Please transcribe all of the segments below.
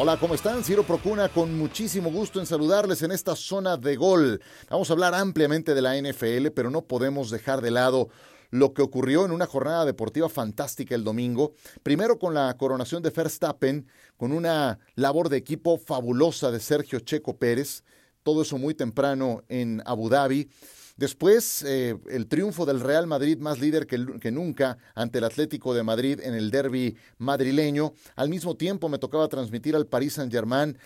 Hola, ¿cómo están? Ciro Procuna, con muchísimo gusto en saludarles en esta zona de gol. Vamos a hablar ampliamente de la NFL, pero no podemos dejar de lado lo que ocurrió en una jornada deportiva fantástica el domingo. Primero con la coronación de Verstappen, con una labor de equipo fabulosa de Sergio Checo Pérez. Todo eso muy temprano en Abu Dhabi. Después, eh, el triunfo del Real Madrid más líder que, nunca ante el Atlético de Madrid en el derby madrileño. Al mismo tiempo me tocaba transmitir al Paris Saint-Germain,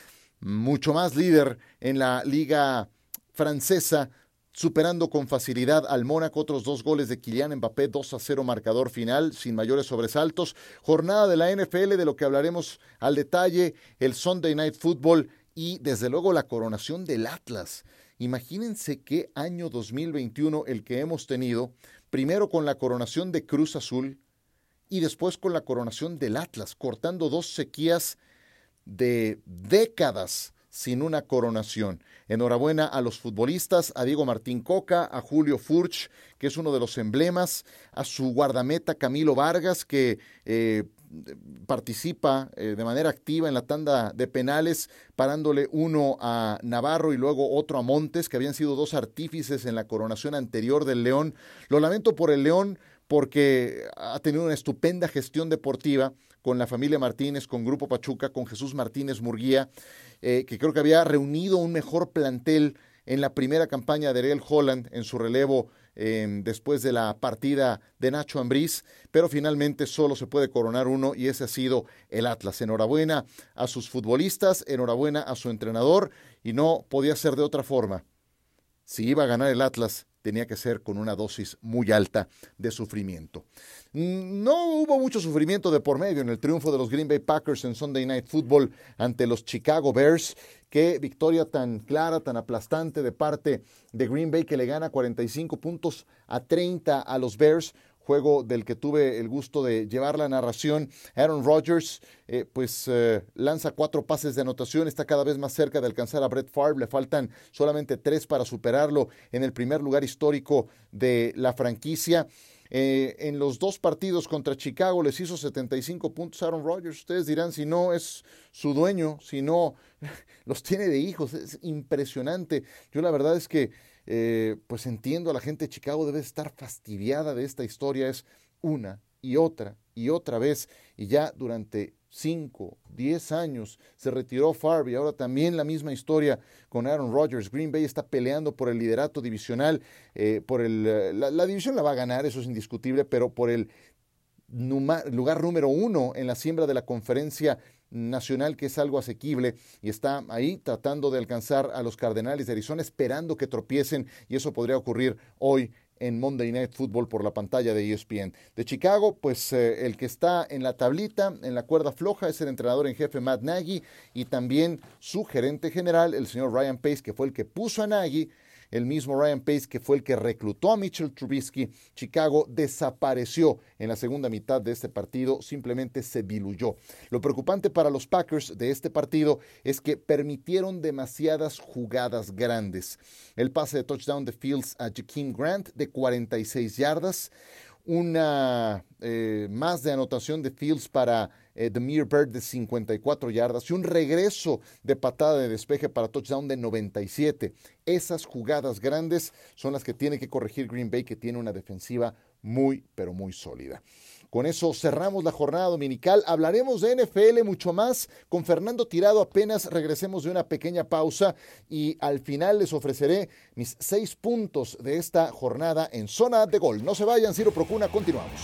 mucho más líder en la liga francesa, superando con facilidad al Mónaco, otros dos goles de Kylian Mbappé, 2 a 0 marcador final, sin mayores sobresaltos. Jornada de la NFL, de lo que hablaremos al detalle, el Sunday Night Football y desde luego la coronación del Atlas. Imagínense qué año 2021 el que hemos tenido, primero con la coronación de Cruz Azul y después con la coronación del Atlas, cortando dos sequías de décadas sin una coronación. Enhorabuena a los futbolistas, a Diego Martín Coca, a Julio Furch, que es uno de los emblemas, a su guardameta Camilo Vargas, que eh, participa eh, de manera activa en la tanda de penales, parándole uno a Navarro y luego otro a Montes, que habían sido dos artífices en la coronación anterior del León. Lo lamento por el León porque ha tenido una estupenda gestión deportiva con la familia Martínez, con Grupo Pachuca, con Jesús Martínez Murguía, eh, que creo que había reunido un mejor plantel en la primera campaña de Ariel Holland en su relevo em, después de la partida de Nacho Ambriz, pero finalmente solo se puede coronar uno y ese ha sido el Atlas. Enhorabuena a sus futbolistas, enhorabuena a su entrenador y no podía ser de otra forma. Si iba a ganar el Atlas, tenía que ser con una dosis muy alta de sufrimiento. Mm, no hubo mucho sufrimiento de por medio en el triunfo de los Green Bay Packers en Sunday Night Football ante los Chicago Bears. Qué victoria tan clara, tan aplastante de parte de Green Bay que le gana 45 puntos a 30 a los Bears juego del que tuve el gusto de llevar la narración. Aaron Rodgers, eh, pues eh, lanza cuatro pases de anotación, está cada vez más cerca de alcanzar a Brett Favre, le faltan solamente tres para superarlo en el primer lugar histórico de la franquicia. Eh, en los dos partidos contra Chicago les hizo 75 puntos Aaron Rodgers. Ustedes dirán si no es su dueño, si no los tiene de hijos. Es impresionante. Yo la verdad es que eh, pues entiendo a la gente de Chicago debe estar fastidiada de esta historia. Es una y otra y otra vez. Y ya durante cinco, diez años se retiró Favre y ahora también la misma historia con Aaron Rodgers. Green Bay está peleando por el liderato divisional, eh, por el, eh, la, división la va a ganar, eso es indiscutible, pero por el lugar número uno en la siembra de la conferencia nacional que es algo asequible y está ahí tratando de alcanzar a los Cardenales de Arizona esperando que tropiecen y eso podría ocurrir hoy en Monday Night Football por la pantalla de ESPN. De Chicago, pues eh, el que está en la tablita, en la cuerda floja, es el entrenador en jefe Matt Nagy y también su gerente general, el señor Ryan Pace, que fue el que puso a Nagy el mismo Ryan Pace, que fue el que reclutó a Mitchell Trubisky, Chicago desapareció en la segunda mitad de este partido, simplemente se diluyó. Lo preocupante para los Packers de este partido es que permitieron demasiadas jugadas grandes. El pase de touchdown de Fields a Jakeem Grant de 46 yardas, una eh, más de anotación de Fields para eh, Demir Bird de 54 yardas y un regreso de patada de despeje para touchdown de 97. Esas jugadas grandes son las que tiene que corregir Green Bay, que tiene una defensiva muy, pero muy sólida. Con eso cerramos la jornada dominical. Hablaremos de NFL mucho más con Fernando Tirado. Apenas regresemos de una pequeña pausa y al final les ofreceré mis seis puntos de esta jornada en zona de gol. No se vayan, Ciro Procuna, continuamos.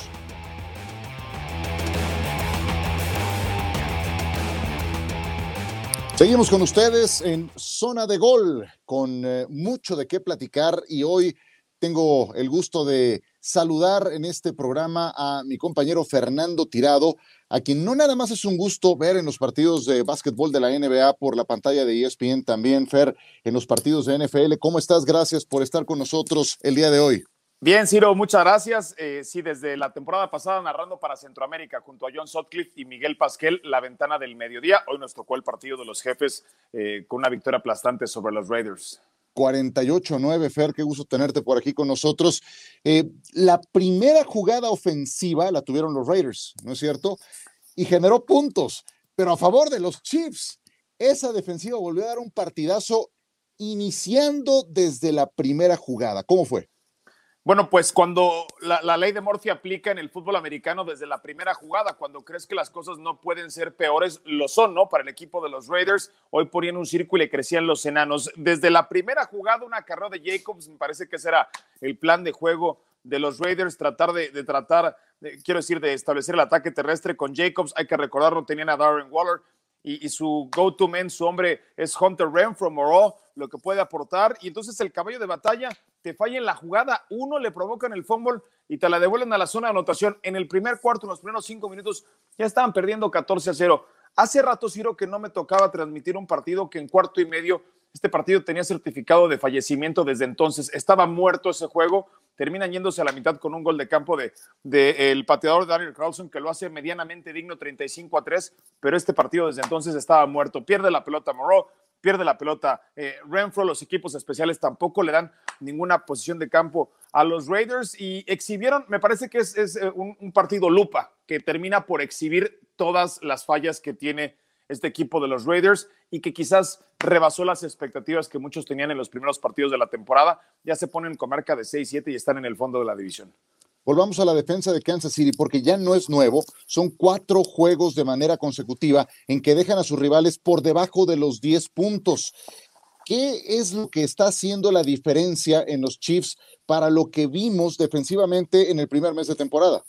Seguimos con ustedes en Zona de Gol, con eh, mucho de qué platicar y hoy tengo el gusto de saludar en este programa a mi compañero Fernando Tirado, a quien no nada más es un gusto ver en los partidos de básquetbol de la NBA por la pantalla de ESPN, también Fer en los partidos de NFL. ¿Cómo estás? Gracias por estar con nosotros el día de hoy. Bien, Ciro, muchas gracias. Eh, sí, desde la temporada pasada narrando para Centroamérica junto a John Sotcliffe y Miguel Pasquel, la ventana del mediodía. Hoy nos tocó el partido de los jefes eh, con una victoria aplastante sobre los Raiders. 48-9, Fer, qué gusto tenerte por aquí con nosotros. Eh, la primera jugada ofensiva la tuvieron los Raiders, ¿no es cierto? Y generó puntos pero a favor de los Chiefs. Esa defensiva volvió a dar un partidazo iniciando desde la primera jugada. ¿Cómo fue? Bueno, pues cuando la, ley de Murphy aplica en el fútbol americano desde la primera jugada, cuando crees que las cosas no pueden ser peores, lo son, ¿no? Para el equipo de los Raiders, hoy ponían un círculo y crecían los enanos. Desde la primera jugada, una carrera de Jacobs, me parece que ese era el plan de juego de los Raiders, tratar de, tratar, quiero decir, de establecer el ataque terrestre con Jacobs. Hay que recordarlo, tenían a Darren Waller, y, su go-to man, su hombre es Hunter Renfro Moreau, lo que puede aportar. Y entonces el caballo de batalla te falla en la jugada. Uno le provocan el fumble y te la devuelven a la zona de anotación. En el primer cuarto, en los primeros cinco minutos, ya estaban perdiendo 14 a 0. Hace rato, Ciro, que no me tocaba transmitir un partido que en cuarto y medio este partido tenía certificado de fallecimiento desde entonces. Estaba muerto ese juego. Terminan yéndose a la mitad con un gol de campo de, el pateador Daniel Carlson, que lo hace medianamente digno 35 a 3, pero este partido desde entonces estaba muerto. Pierde la pelota Moreau, pierde la pelota eh, Renfro. Los equipos especiales tampoco le dan ninguna posición de campo a los Raiders y exhibieron, me parece que es, eh, un partido lupa, que termina por exhibir todas las fallas que tiene este equipo de los Raiders y que quizás rebasó las expectativas que muchos tenían en los primeros partidos de la temporada. Ya se ponen con marca de 6-7 y están en el fondo de la división. Volvamos a la defensa de Kansas City porque ya no es nuevo. Son cuatro juegos de manera consecutiva en que dejan a sus rivales por debajo de los 10 puntos. ¿Qué es lo que está haciendo la diferencia en los Chiefs para lo que vimos defensivamente en el primer mes de temporada?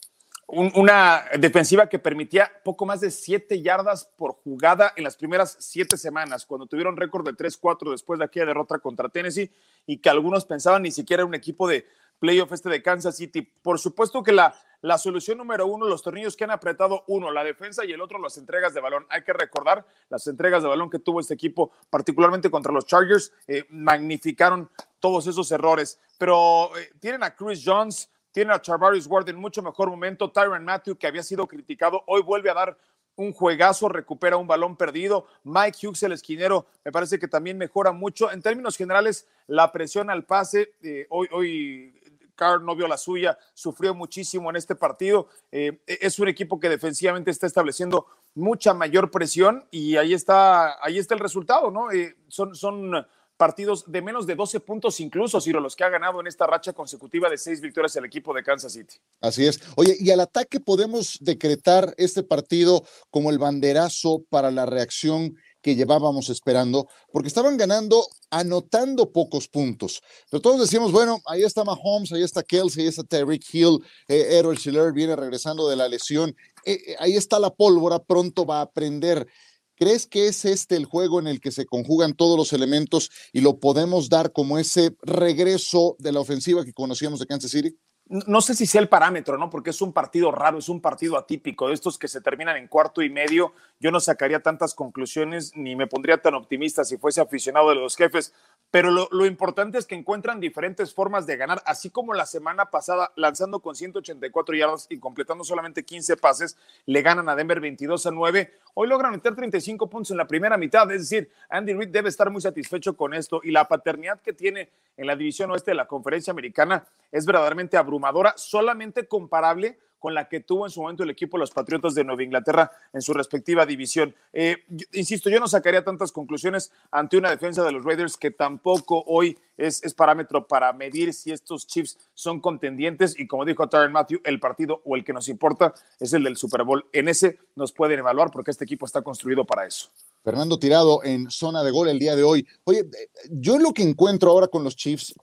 una defensiva que permitía poco más de siete yardas por jugada en las primeras siete semanas, cuando tuvieron récord de 3-4 después de aquella derrota contra Tennessee y que algunos pensaban ni siquiera un equipo de playoff este de Kansas City. Por supuesto que la, la solución número uno, los tornillos que han apretado, uno, la defensa y el otro, las entregas de balón. Hay que recordar las entregas de balón que tuvo este equipo, particularmente contra los Chargers, eh, magnificaron todos esos errores. Pero eh, tienen a Chris Jones, tiene a Charvarius Ward en mucho mejor momento. Tyron Matthew, que había sido criticado, hoy vuelve a dar un juegazo, recupera un balón perdido. Mike Hughes, el esquinero, me parece que también mejora mucho. En términos generales, la presión al pase, eh, hoy, hoy Carr no vio la suya, sufrió muchísimo en este partido. Eh, es un equipo que defensivamente está estableciendo mucha mayor presión y ahí está, ahí está el resultado, ¿no? Eh, son, son partidos de menos de 12 puntos incluso, Ciro, los que ha ganado en esta racha consecutiva de seis victorias el equipo de Kansas City. Así es. Oye, y al ataque podemos decretar este partido como el banderazo para la reacción que llevábamos esperando, porque estaban ganando anotando pocos puntos. Pero todos decíamos, bueno, ahí está Mahomes, ahí está Kelsey, ahí está Tyreek Hill, eh, Errol Schiller viene regresando de la lesión, eh, eh, ahí está la pólvora, pronto va a aprender. ¿Crees que es este el juego en el que se conjugan todos los elementos y lo podemos dar como ese regreso de la ofensiva que conocíamos de Kansas City? No sé si sea el parámetro, ¿no? Porque es un partido raro, es un partido atípico, de estos que se terminan en cuarto y medio. Yo no sacaría tantas conclusiones ni me pondría tan optimista si fuese aficionado de los jefes, pero lo, importante es que encuentran diferentes formas de ganar, así como la semana pasada, lanzando con 184 yardas y completando solamente 15 pases, le ganan a Denver 22 a 9. Hoy logran meter 35 puntos en la primera mitad, es decir, Andy Reid debe estar muy satisfecho con esto y la paternidad que tiene en la división oeste de la conferencia americana es verdaderamente abrumadora, solamente comparable con la que tuvo en su momento el equipo de los Patriotas de Nueva Inglaterra en su respectiva división. Eh, insisto, yo no sacaría tantas conclusiones ante una defensa de los Raiders que tampoco hoy es, parámetro para medir si estos Chiefs son contendientes y como dijo Tyron Matthew, el partido o el que nos importa es el del Super Bowl. En ese nos pueden evaluar porque este equipo está construido para eso. Fernando Tirado en zona de gol el día de hoy. Oye, eh, yo lo que encuentro ahora con los Chiefs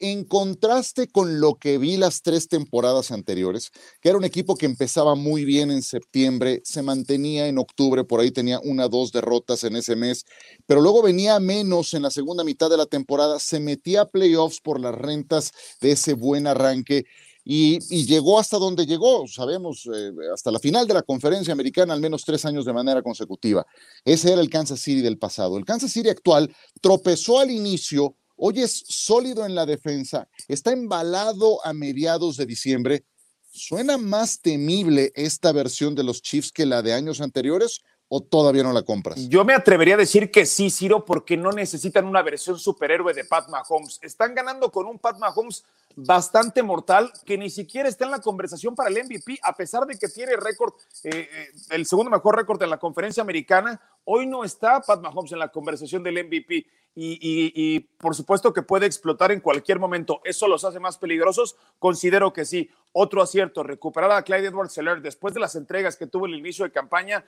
en contraste con lo que vi las tres temporadas anteriores, que era un equipo que empezaba muy bien en septiembre, se mantenía en octubre, por ahí tenía una, dos derrotas en ese mes, pero luego venía menos en la segunda mitad de la temporada, se metía a playoffs por las rentas de ese buen arranque. Y, llegó hasta donde llegó, sabemos, eh, hasta la final de la conferencia americana, al menos tres años de manera consecutiva. Ese era el Kansas City del pasado. El Kansas City actual tropezó al inicio, Hoy es sólido en la defensa, está embalado a mediados de diciembre. ¿Suena más temible esta versión de los Chiefs que la de años anteriores o todavía no la compras? Yo me atrevería a decir que sí, Ciro, porque no necesitan una versión superhéroe de Pat Mahomes. Están ganando con un Pat Mahomes bastante mortal que ni siquiera está en la conversación para el MVP, a pesar de que tiene récord, eh, eh, el segundo mejor récord de la conferencia americana. Hoy no está Pat Mahomes en la conversación del MVP y, por supuesto que puede explotar en cualquier momento. ¿Eso los hace más peligrosos? Considero que sí. Otro acierto, recuperar a Clyde Edwards Seller después de las entregas que tuvo el inicio de campaña.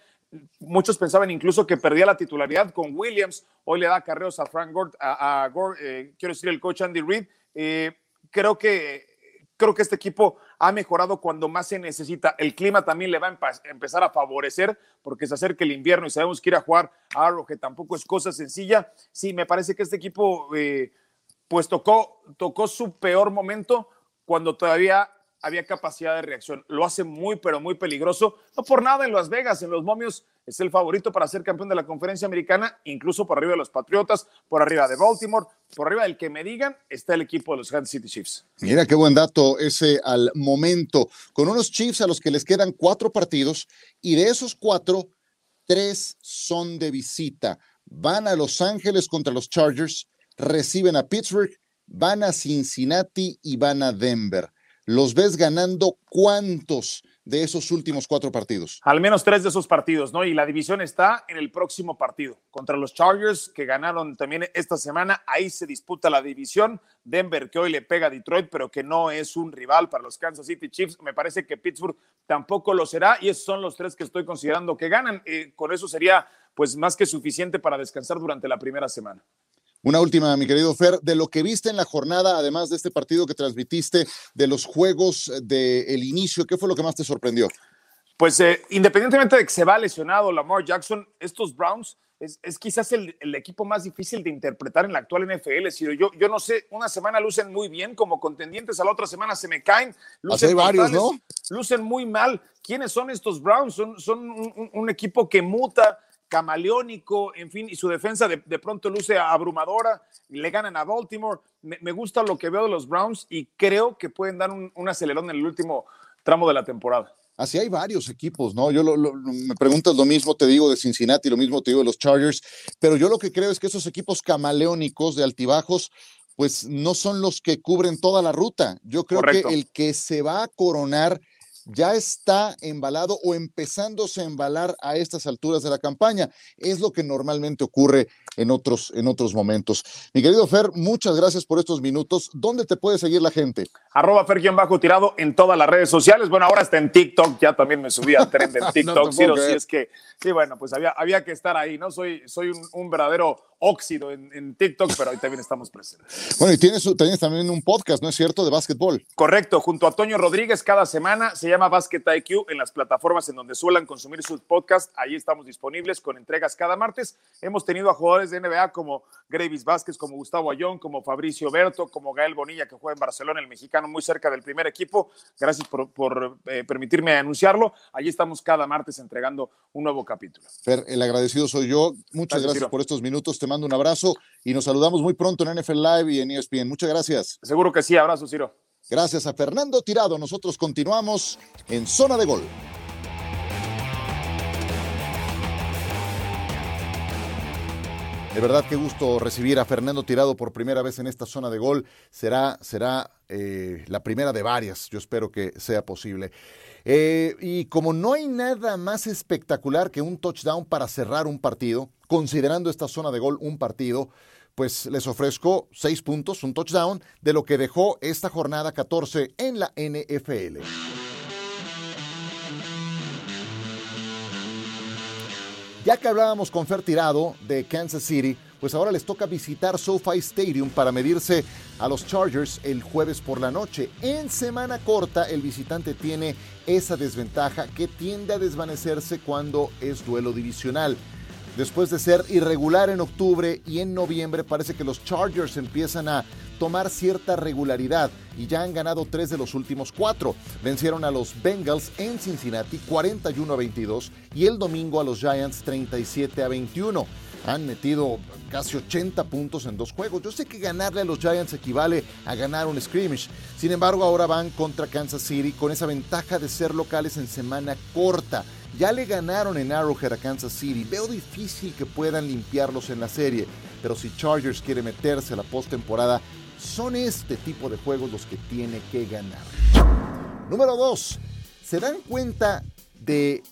Muchos pensaban incluso que perdía la titularidad con Williams. Hoy le da carreos a Frank Gore, a, Gore, eh, quiero decir, el coach Andy Reid creo que, creo que este equipo ha mejorado cuando más se necesita. El clima también le va a empezar a favorecer porque se acerca el invierno y sabemos que ir a jugar a que tampoco es cosa sencilla. Sí, me parece que este equipo eh, pues tocó, tocó su peor momento cuando todavía había capacidad de reacción. Lo hace muy, pero muy peligroso. No por nada en Las Vegas, en los momios, es el favorito para ser campeón de la conferencia americana, incluso por arriba de los Patriotas, por arriba de Baltimore, por arriba del que me digan, está el equipo de los Kansas City Chiefs. Mira qué buen dato ese al momento, con unos Chiefs a los que les quedan cuatro partidos y de esos cuatro, tres son de visita. Van a Los Ángeles contra los Chargers, reciben a Pittsburgh, van a Cincinnati y van a Denver los ves ganando cuántos de esos últimos cuatro partidos? Al menos tres de esos partidos, ¿no? Y la división está en el próximo partido contra los Chargers, que ganaron también esta semana. Ahí se disputa la división. Denver, que hoy le pega a Detroit, pero que no es un rival para los Kansas City Chiefs. Me parece que Pittsburgh tampoco lo será. Y esos son los tres que estoy considerando que ganan. Eh, con eso sería, pues, más que suficiente para descansar durante la primera semana. Una última, mi querido Fer, de lo que viste en la jornada, además de este partido que transmitiste, de los juegos del inicio, ¿qué fue lo que más te sorprendió? Pues eh, independientemente de que se va lesionado Lamar Jackson, estos Browns es, quizás el, equipo más difícil de interpretar en la actual NFL. Yo, yo no sé, una semana lucen muy bien como contendientes, a la otra semana se me caen. Lucen varios, ¿no? Lucen muy mal. ¿Quiénes son estos Browns? Son, son un equipo que muta, camaleónico, en fin, y su defensa de, pronto luce abrumadora, le ganan a Baltimore. Me, gusta lo que veo de los Browns y creo que pueden dar un, acelerón en el último tramo de la temporada. Así hay varios equipos, ¿no? Yo me preguntas lo mismo, te digo de Cincinnati, lo mismo te digo de los Chargers, pero yo lo que creo es que esos equipos camaleónicos de altibajos, pues no son los que cubren toda la ruta. Yo creo que el que se va a coronar ya está embalado o empezándose a embalar a estas alturas de la campaña. Es lo que normalmente ocurre en otros, en otros momentos. Mi querido Fer, muchas gracias por estos minutos. ¿Dónde te puede seguir la gente? Arroba Fer bajo tirado en todas las redes sociales. Bueno, ahora está en TikTok, ya también me subí al tren de TikTok. sí, es que, sí, bueno, pues había, había que estar ahí, ¿no? Soy, soy un verdadero óxido en, TikTok, pero ahí también estamos presentes. Bueno, y tienes, también un podcast, ¿no es cierto?, de básquetbol. Correcto, junto a Toño Rodríguez cada semana, se llama Basket IQ en las plataformas en donde suelen consumir sus podcasts, ahí estamos disponibles con entregas cada martes. Hemos tenido a jugadores de NBA como Gravis Vázquez, como Gustavo Ayón, como Fabricio Berto, como Gael Bonilla, que juega en Barcelona, el mexicano muy cerca del primer equipo. Gracias por, eh, permitirme anunciarlo. Allí estamos cada martes entregando un nuevo capítulo. Fer, el agradecido soy yo. Muchas gracias, por estos minutos mando un abrazo y nos saludamos muy pronto en NFL Live y en ESPN. Muchas gracias. Seguro que sí, abrazo, Ciro. Gracias a Fernando Tirado. Nosotros continuamos en Zona de Gol. De verdad, qué gusto recibir a Fernando Tirado por primera vez en esta zona de gol. Será, será eh, la primera de varias. Yo espero que sea posible. Eh, y como no hay nada más espectacular que un touchdown para cerrar un partido, considerando esta zona de gol un partido, pues les ofrezco seis puntos, un touchdown, de lo que dejó esta jornada 14 en la NFL. Ya que hablábamos con Fer Tirado de Kansas City, pues ahora les toca visitar SoFi Stadium para medirse a los Chargers el jueves por la noche. En semana corta, el visitante tiene esa desventaja que tiende a desvanecerse cuando es duelo divisional. Después de ser irregular en octubre y en noviembre, parece que los Chargers empiezan a tomar cierta regularidad y ya han ganado tres de los últimos cuatro. Vencieron a los Bengals en Cincinnati 41 a 22 y el domingo a los Giants 37 a 21. han metido casi 80 puntos en dos juegos. Yo sé que ganarle a los Giants equivale a ganar un scrimmage. Sin embargo, ahora van contra Kansas City con esa ventaja de ser locales en semana corta. Ya le ganaron en Arrowhead a Kansas City. Veo difícil que puedan limpiarlos en la serie. Pero si Chargers quiere meterse a la postemporada, son este tipo de juegos los que tiene que ganar. Número 2. ¿Se dan cuenta de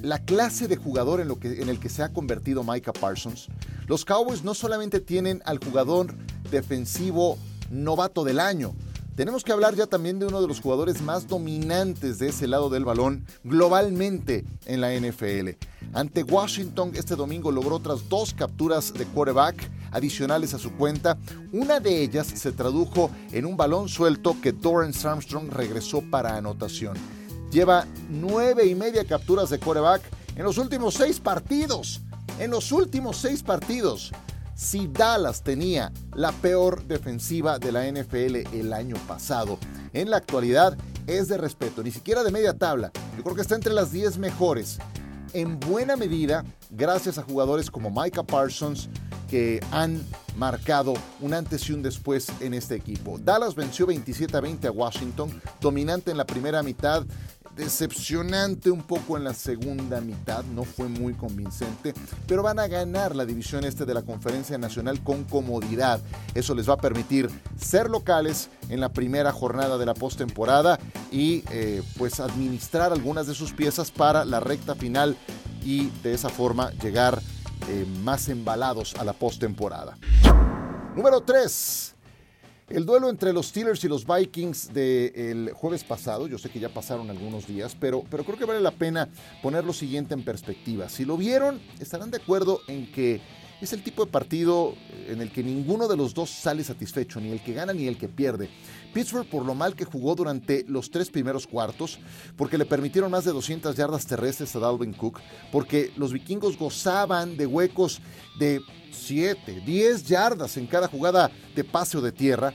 la clase de jugador en, lo que, en el que se ha convertido Micah Parsons. Los Cowboys no solamente tienen al jugador defensivo novato del año, tenemos que hablar ya también de uno de los jugadores más dominantes de ese lado del balón globalmente en la NFL. Ante Washington este domingo logró otras dos capturas de quarterback adicionales a su cuenta. Una de ellas se tradujo en un balón suelto que Dorrance Armstrong regresó para anotación lleva nueve y media capturas de coreback en los últimos seis partidos. En los últimos seis partidos. Si Dallas tenía la peor defensiva de la NFL el año pasado, en la actualidad es de respeto, ni siquiera de media tabla. Yo creo que está entre las 10 mejores. En buena medida, gracias a jugadores como Micah Parsons, que han marcado un antes y un después en este equipo. Dallas venció 27 a 20 a Washington, dominante en la primera mitad, decepcionante un poco en la segunda mitad, no fue muy convincente, pero van a ganar la división este de la Conferencia Nacional con comodidad. Eso les va a permitir ser locales en la primera jornada de la postemporada y eh, pues administrar algunas de sus piezas para la recta final y de esa forma llegar eh, más embalados a la postemporada. Número 3. El duelo entre los Steelers y los Vikings del jueves pasado, yo sé que ya pasaron algunos días, pero, pero creo que vale la pena poner lo siguiente en perspectiva. Si lo vieron, estarán de acuerdo en que es el tipo de partido en el que ninguno de los dos sale satisfecho, ni el que gana ni el que pierde. Pittsburgh por lo mal que jugó durante los tres primeros cuartos, porque le permitieron más de 200 yardas terrestres a Dalvin Cook, porque los vikingos gozaban de huecos de 7, 10 yardas en cada jugada de pase o de tierra.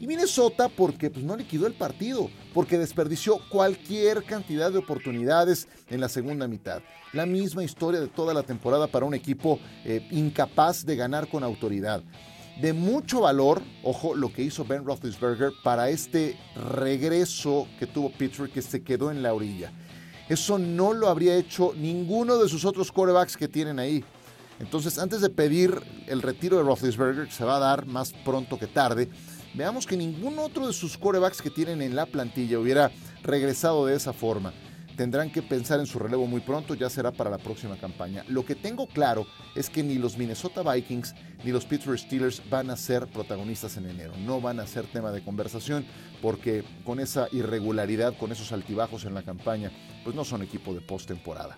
Y Minnesota porque pues, no liquidó el partido, porque desperdició cualquier cantidad de oportunidades en la segunda mitad. La misma historia de toda la temporada para un equipo eh, incapaz de ganar con autoridad. De mucho valor, ojo, lo que hizo Ben Roethlisberger para este regreso que tuvo Pittsburgh que se quedó en la orilla. Eso no lo habría hecho ninguno de sus otros quarterbacks que tienen ahí. Entonces, antes de pedir el retiro de Roethlisberger, que se va a dar más pronto que tarde, veamos que ningún otro de sus corebacks que tienen en la plantilla hubiera regresado de esa forma. Tendrán que pensar en su relevo muy pronto, ya será para la próxima campaña. Lo que tengo claro es que ni los Minnesota Vikings ni los Pittsburgh Steelers van a ser protagonistas en enero. No van a ser tema de conversación porque con esa irregularidad, con esos altibajos en la campaña, pues no son equipo de postemporada.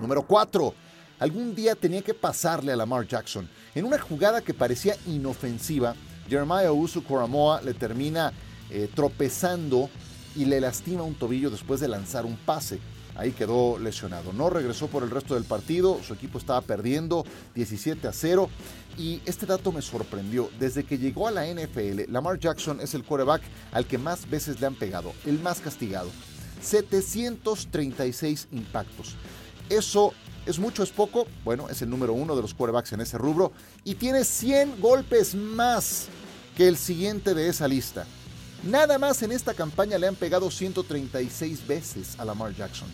Número 4 algún día tenía que pasarle a Lamar Jackson. En una jugada que parecía inofensiva, Jeremiah Usu Coramoa le termina eh, tropezando y le lastima un tobillo después de lanzar un pase. Ahí quedó lesionado. No regresó por el resto del partido. Su equipo estaba perdiendo 17 a 0. Y este dato me sorprendió. Desde que llegó a la NFL, Lamar Jackson es el quarterback al que más veces le han pegado, el más castigado. 736 impactos. Eso ¿Es mucho, es poco? Bueno, es el número uno de los quarterbacks en ese rubro y tiene 100 golpes más que el siguiente de esa lista. Nada más en esta campaña le han pegado 136 veces a Lamar Jackson.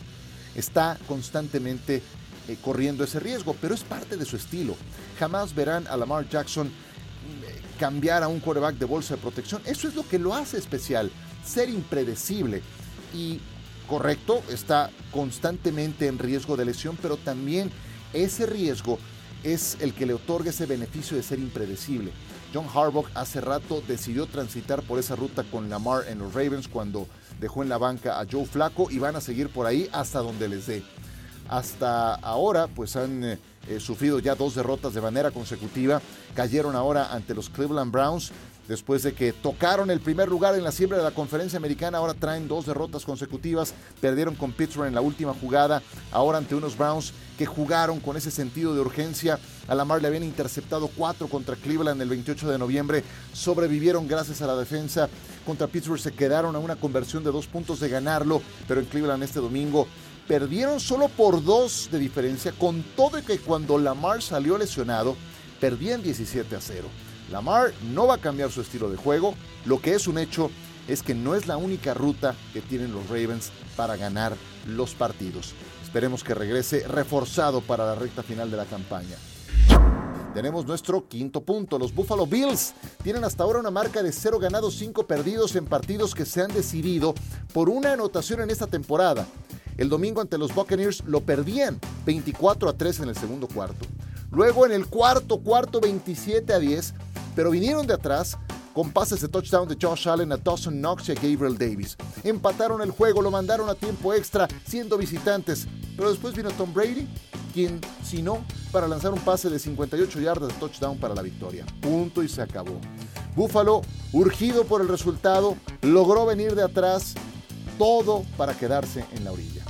Está constantemente eh, corriendo ese riesgo, pero es parte de su estilo. Jamás verán a Lamar Jackson eh, cambiar a un quarterback de bolsa de protección. Eso es lo que lo hace especial, ser impredecible. Y correcto, está constantemente en riesgo de lesión, pero también ese riesgo es el que le otorga ese beneficio de ser impredecible. John Harbaugh hace rato decidió transitar por esa ruta con Lamar en los Ravens cuando dejó en la banca a Joe Flaco y van a seguir por ahí hasta donde les dé. Hasta ahora, pues han eh, eh, sufrido ya dos derrotas de manera consecutiva. Cayeron ahora ante los Cleveland Browns Después de que tocaron el primer lugar en la siembra de la conferencia americana, ahora traen dos derrotas consecutivas. Perdieron con Pittsburgh en la última jugada, ahora ante unos Browns que jugaron con ese sentido de urgencia. A Lamar le habían interceptado cuatro contra Cleveland el 28 de noviembre. Sobrevivieron gracias a la defensa. Contra Pittsburgh se quedaron a una conversión de dos puntos de ganarlo, pero en Cleveland este domingo perdieron solo por dos de diferencia, con todo y que cuando Lamar salió lesionado, perdían 17 a 0. Lamar no va a cambiar su estilo de juego, lo que es un hecho es que no es la única ruta que tienen los Ravens para ganar los partidos. Esperemos que regrese reforzado para la recta final de la campaña. Tenemos nuestro quinto punto. Los Buffalo Bills tienen hasta ahora una marca de 0 ganados, 5 perdidos en partidos que se han decidido por una anotación en esta temporada. El domingo ante los Buccaneers lo perdían 24 a 3 en el segundo cuarto. Luego en el cuarto cuarto 27 a 10, pero vinieron de atrás con pases de touchdown de Josh Allen a Dawson Knox y a Gabriel Davis. Empataron el juego, lo mandaron a tiempo extra siendo visitantes, pero después vino Tom Brady, quien, si no, para lanzar un pase de 58 yardas de touchdown para la victoria. Punto y se acabó. Buffalo, urgido por el resultado, logró venir de atrás, todo para quedarse en la orilla.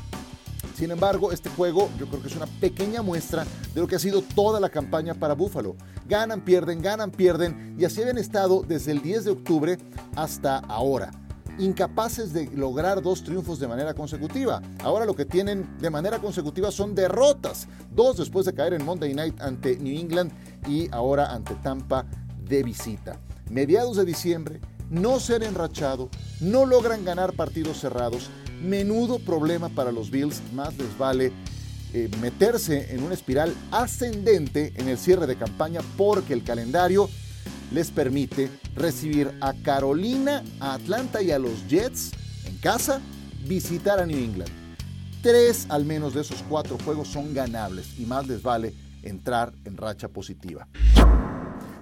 Sin embargo, este juego yo creo que es una pequeña muestra de lo que ha sido toda la campaña para Buffalo. Ganan, pierden, ganan, pierden y así habían estado desde el 10 de octubre hasta ahora incapaces de lograr dos triunfos de manera consecutiva. Ahora lo que tienen de manera consecutiva son derrotas. Dos después de caer en Monday Night ante New England y ahora ante Tampa de visita. Mediados de diciembre, no se han enrachado, no logran ganar partidos cerrados menudo problema para los Bills, más les vale eh, meterse en una espiral ascendente en el cierre de campaña porque el calendario les permite recibir a Carolina, a Atlanta y a los Jets en casa, visitar a New England. Tres al menos de esos cuatro juegos son ganables y más les vale entrar en racha positiva.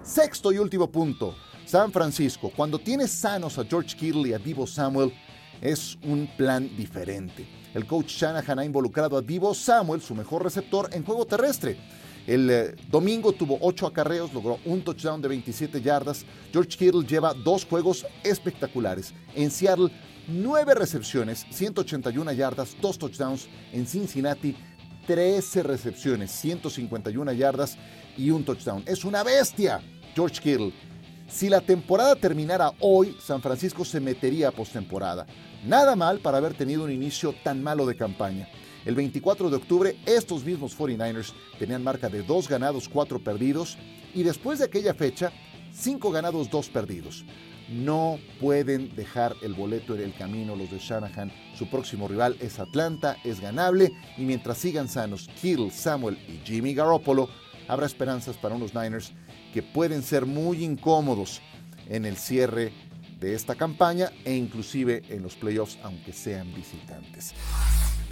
Sexto y último punto, San Francisco. Cuando tienes sanos a George Kittle y a Divo Samuel, es un plan diferente. El coach Shanahan ha involucrado a Divo Samuel, su mejor receptor, en juego terrestre. El eh, domingo tuvo 8 acarreos, logró un touchdown de 27 yardas. George Kittle lleva dos juegos espectaculares. En Seattle, 9 recepciones, 181 yardas, 2 touchdowns. En Cincinnati, 13 recepciones, 151 yardas y un touchdown. Es una bestia, George Kittle. Si la temporada terminara hoy, San Francisco se metería a postemporada. Nada mal para haber tenido un inicio tan malo de campaña. El 24 de octubre, estos mismos 49ers tenían marca de 2 ganados, 4 perdidos, y después de aquella fecha, 5 ganados, 2 perdidos. No pueden dejar el boleto en el camino los de Shanahan. Su próximo rival es Atlanta, es ganable, y mientras sigan sanos Kittle, Samuel y Jimmy Garoppolo, habrá esperanzas para unos Niners que pueden ser muy incómodos en el cierre de esta campaña e inclusive en los playoffs, aunque sean visitantes.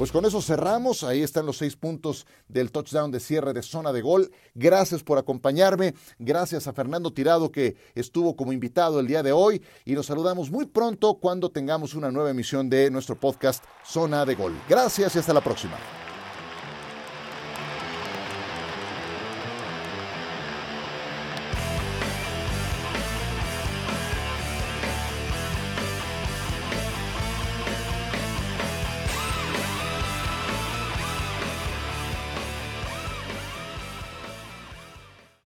Pues con eso cerramos. Ahí están los seis puntos del touchdown de cierre de zona de gol. Gracias por acompañarme. Gracias a Fernando Tirado que estuvo como invitado el día de hoy. Y nos saludamos muy pronto cuando tengamos una nueva emisión de nuestro podcast Zona de Gol. Gracias y hasta la próxima.